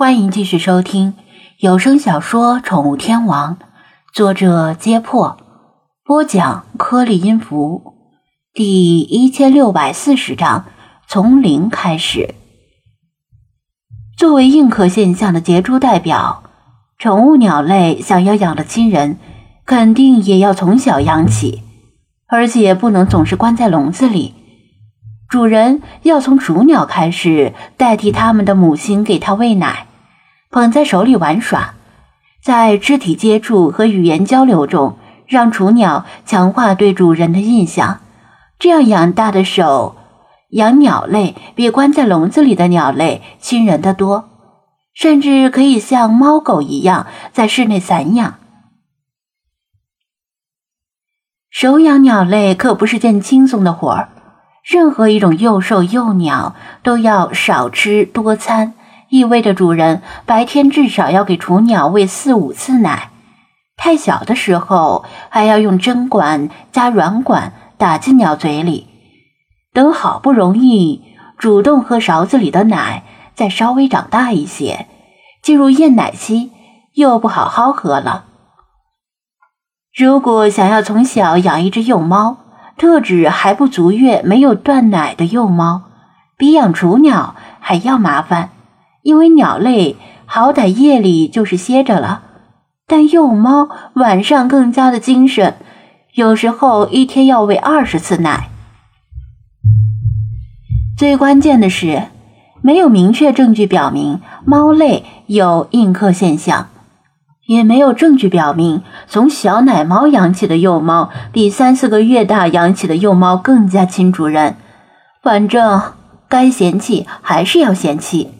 欢迎继续收听有声小说《宠物天王》，作者：揭破，播讲：颗粒音符，第一千六百四十章：从零开始。作为硬壳现象的杰出代表，宠物鸟类想要养的亲人，肯定也要从小养起，而且不能总是关在笼子里。主人要从雏鸟开始，代替他们的母亲给它喂奶。捧在手里玩耍，在肢体接触和语言交流中，让雏鸟强化对主人的印象。这样养大的手，养鸟类比关在笼子里的鸟类亲人的多，甚至可以像猫狗一样在室内散养。手养鸟类可不是件轻松的活儿，任何一种幼兽幼鸟都要少吃多餐。意味着主人白天至少要给雏鸟喂四五次奶，太小的时候还要用针管加软管打进鸟嘴里，等好不容易主动喝勺子里的奶，再稍微长大一些，进入厌奶期，又不好好喝了。如果想要从小养一只幼猫，特指还不足月、没有断奶的幼猫，比养雏鸟还要麻烦。因为鸟类好歹夜里就是歇着了，但幼猫晚上更加的精神，有时候一天要喂二十次奶。最关键的是，没有明确证据表明猫类有印刻现象，也没有证据表明从小奶猫养起的幼猫比三四个月大养起的幼猫更加亲主人。反正该嫌弃还是要嫌弃。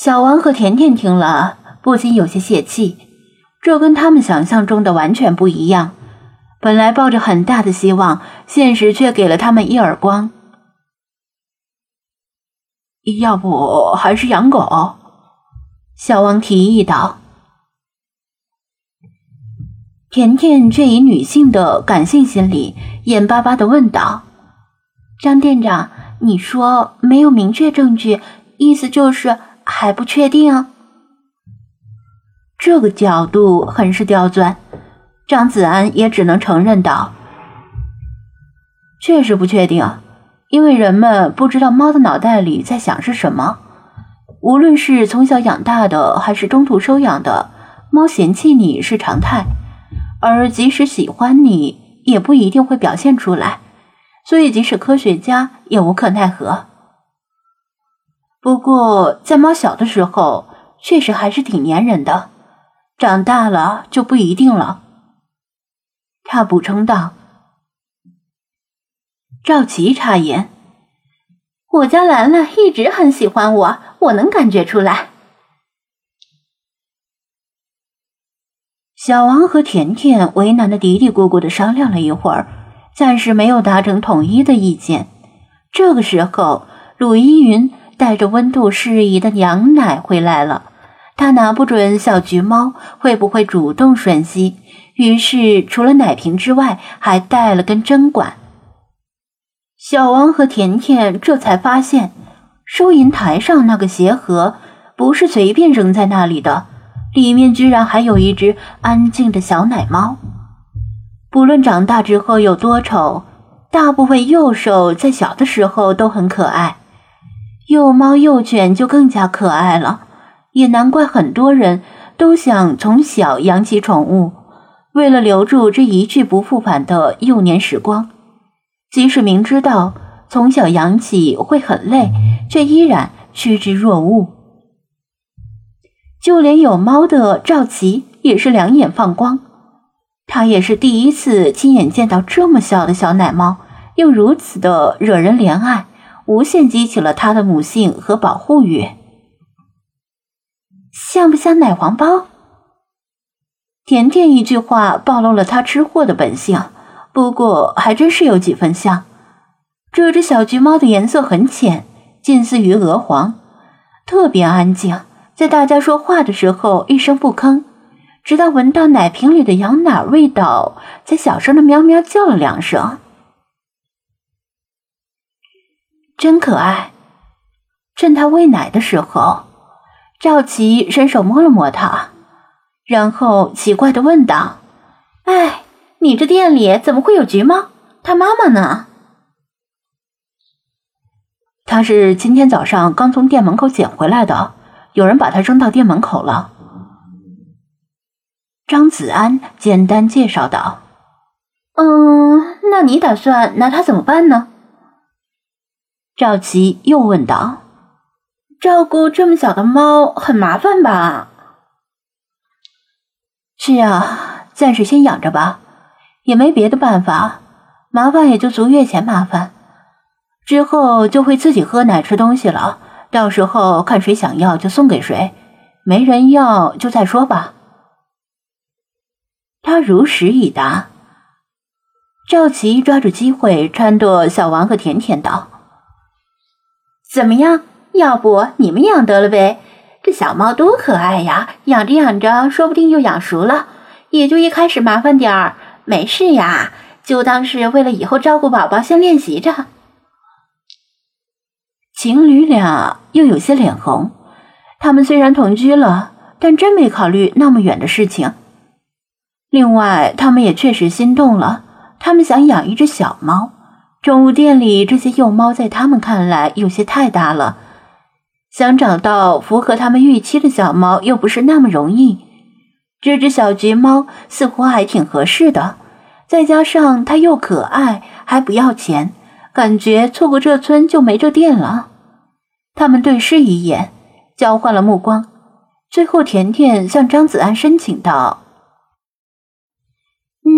小王和甜甜听了，不禁有些泄气。这跟他们想象中的完全不一样。本来抱着很大的希望，现实却给了他们一耳光。要不还是养狗？小王提议道。甜甜却以女性的感性心理，眼巴巴的问道：“张店长，你说没有明确证据，意思就是？”还不确定，这个角度很是刁钻。张子安也只能承认道：“确实不确定，因为人们不知道猫的脑袋里在想是什么。无论是从小养大的，还是中途收养的，猫嫌弃你是常态，而即使喜欢你，也不一定会表现出来。所以，即使科学家也无可奈何。”不过，在猫小的时候，确实还是挺粘人的。长大了就不一定了。他补充道。赵琪插言：“我家兰兰一直很喜欢我，我能感觉出来。”小王和甜甜为难的嘀嘀咕咕的商量了一会儿，暂时没有达成统一的意见。这个时候，鲁依云。带着温度适宜的羊奶回来了，他拿不准小橘猫会不会主动吮吸，于是除了奶瓶之外，还带了根针管。小王和甜甜这才发现，收银台上那个鞋盒不是随便扔在那里的，里面居然还有一只安静的小奶猫。不论长大之后有多丑，大部分幼兽在小的时候都很可爱。幼猫幼犬就更加可爱了，也难怪很多人都想从小养起宠物，为了留住这一去不复返的幼年时光。即使明知道从小养起会很累，却依然趋之若鹜。就连有猫的赵琪也是两眼放光，他也是第一次亲眼见到这么小的小奶猫，又如此的惹人怜爱。无限激起了他的母性和保护欲。像不像奶黄包？甜甜一句话暴露了他吃货的本性，不过还真是有几分像。这只小橘猫的颜色很浅，近似于鹅黄，特别安静，在大家说话的时候一声不吭，直到闻到奶瓶里的羊奶味道，才小声的喵喵叫了两声。真可爱，趁他喂奶的时候，赵琪伸手摸了摸他，然后奇怪的问道：“哎，你这店里怎么会有橘猫？它妈妈呢？”他是今天早上刚从店门口捡回来的，有人把它扔到店门口了。张子安简单介绍道：“嗯，那你打算拿它怎么办呢？”赵琪又问道：“照顾这么小的猫很麻烦吧？”“是啊，暂时先养着吧，也没别的办法，麻烦也就足月前麻烦。”之后就会自己喝奶吃东西了，到时候看谁想要就送给谁，没人要就再说吧。他如实以答。赵琪抓住机会撺掇小王和甜甜道：“怎么样？要不你们养得了呗？这小猫多可爱呀！养着养着，说不定就养熟了，也就一开始麻烦点儿，没事呀，就当是为了以后照顾宝宝先练习着。”情侣俩又有些脸红。他们虽然同居了，但真没考虑那么远的事情。另外，他们也确实心动了。他们想养一只小猫。宠物店里这些幼猫，在他们看来有些太大了。想找到符合他们预期的小猫，又不是那么容易。这只小橘猫似乎还挺合适的，再加上它又可爱，还不要钱，感觉错过这村就没这店了。他们对视一眼，交换了目光。最后，甜甜向张子安申请道：“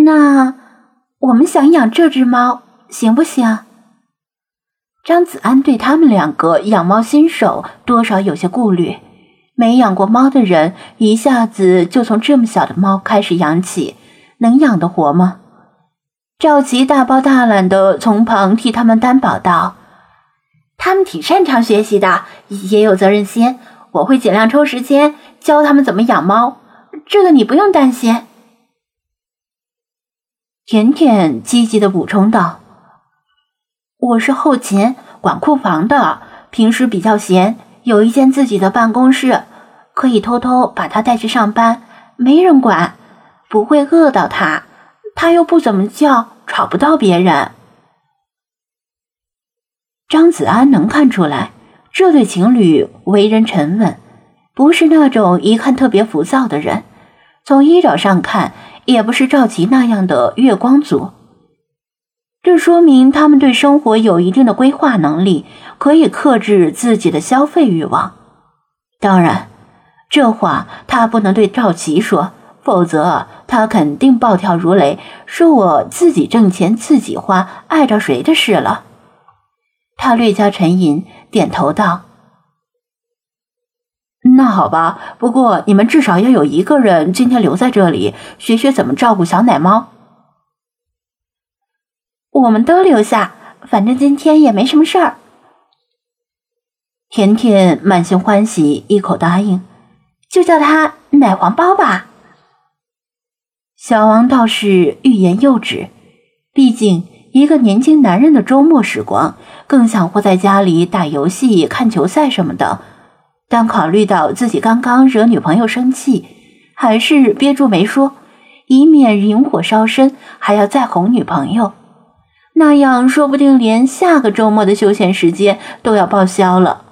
那我们想养这只猫，行不行？”张子安对他们两个养猫新手多少有些顾虑。没养过猫的人，一下子就从这么小的猫开始养起，能养得活吗？赵琪大包大揽的从旁替他们担保道。他们挺擅长学习的，也有责任心。我会尽量抽时间教他们怎么养猫，这个你不用担心。甜甜积极的补充道：“我是后勤管库房的，平时比较闲，有一间自己的办公室，可以偷偷把他带去上班，没人管，不会饿到他，他又不怎么叫，吵不到别人。”张子安能看出来，这对情侣为人沉稳，不是那种一看特别浮躁的人。从衣着上看，也不是赵琦那样的月光族。这说明他们对生活有一定的规划能力，可以克制自己的消费欲望。当然，这话他不能对赵琪说，否则他肯定暴跳如雷，说我自己挣钱自己花，碍着谁的事了。他略加沉吟，点头道：“那好吧，不过你们至少要有一个人今天留在这里，学学怎么照顾小奶猫。我们都留下，反正今天也没什么事儿。”甜甜满心欢喜，一口答应：“就叫他奶黄包吧。”小王倒是欲言又止，毕竟。一个年轻男人的周末时光，更想活在家里打游戏、看球赛什么的。但考虑到自己刚刚惹女朋友生气，还是憋住没说，以免引火烧身，还要再哄女朋友。那样说不定连下个周末的休闲时间都要报销了。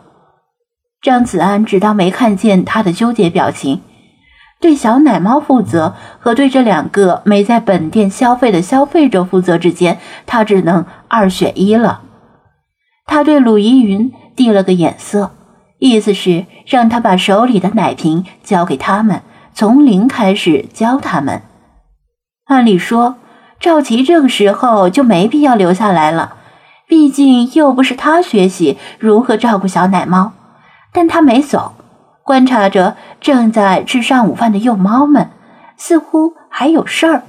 张子安只当没看见他的纠结表情。对小奶猫负责和对这两个没在本店消费的消费者负责之间，他只能二选一了。他对鲁依云递了个眼色，意思是让他把手里的奶瓶交给他们，从零开始教他们。按理说，赵琪这个时候就没必要留下来了，毕竟又不是他学习如何照顾小奶猫，但他没走。观察着正在吃上午饭的幼猫们，似乎还有事儿。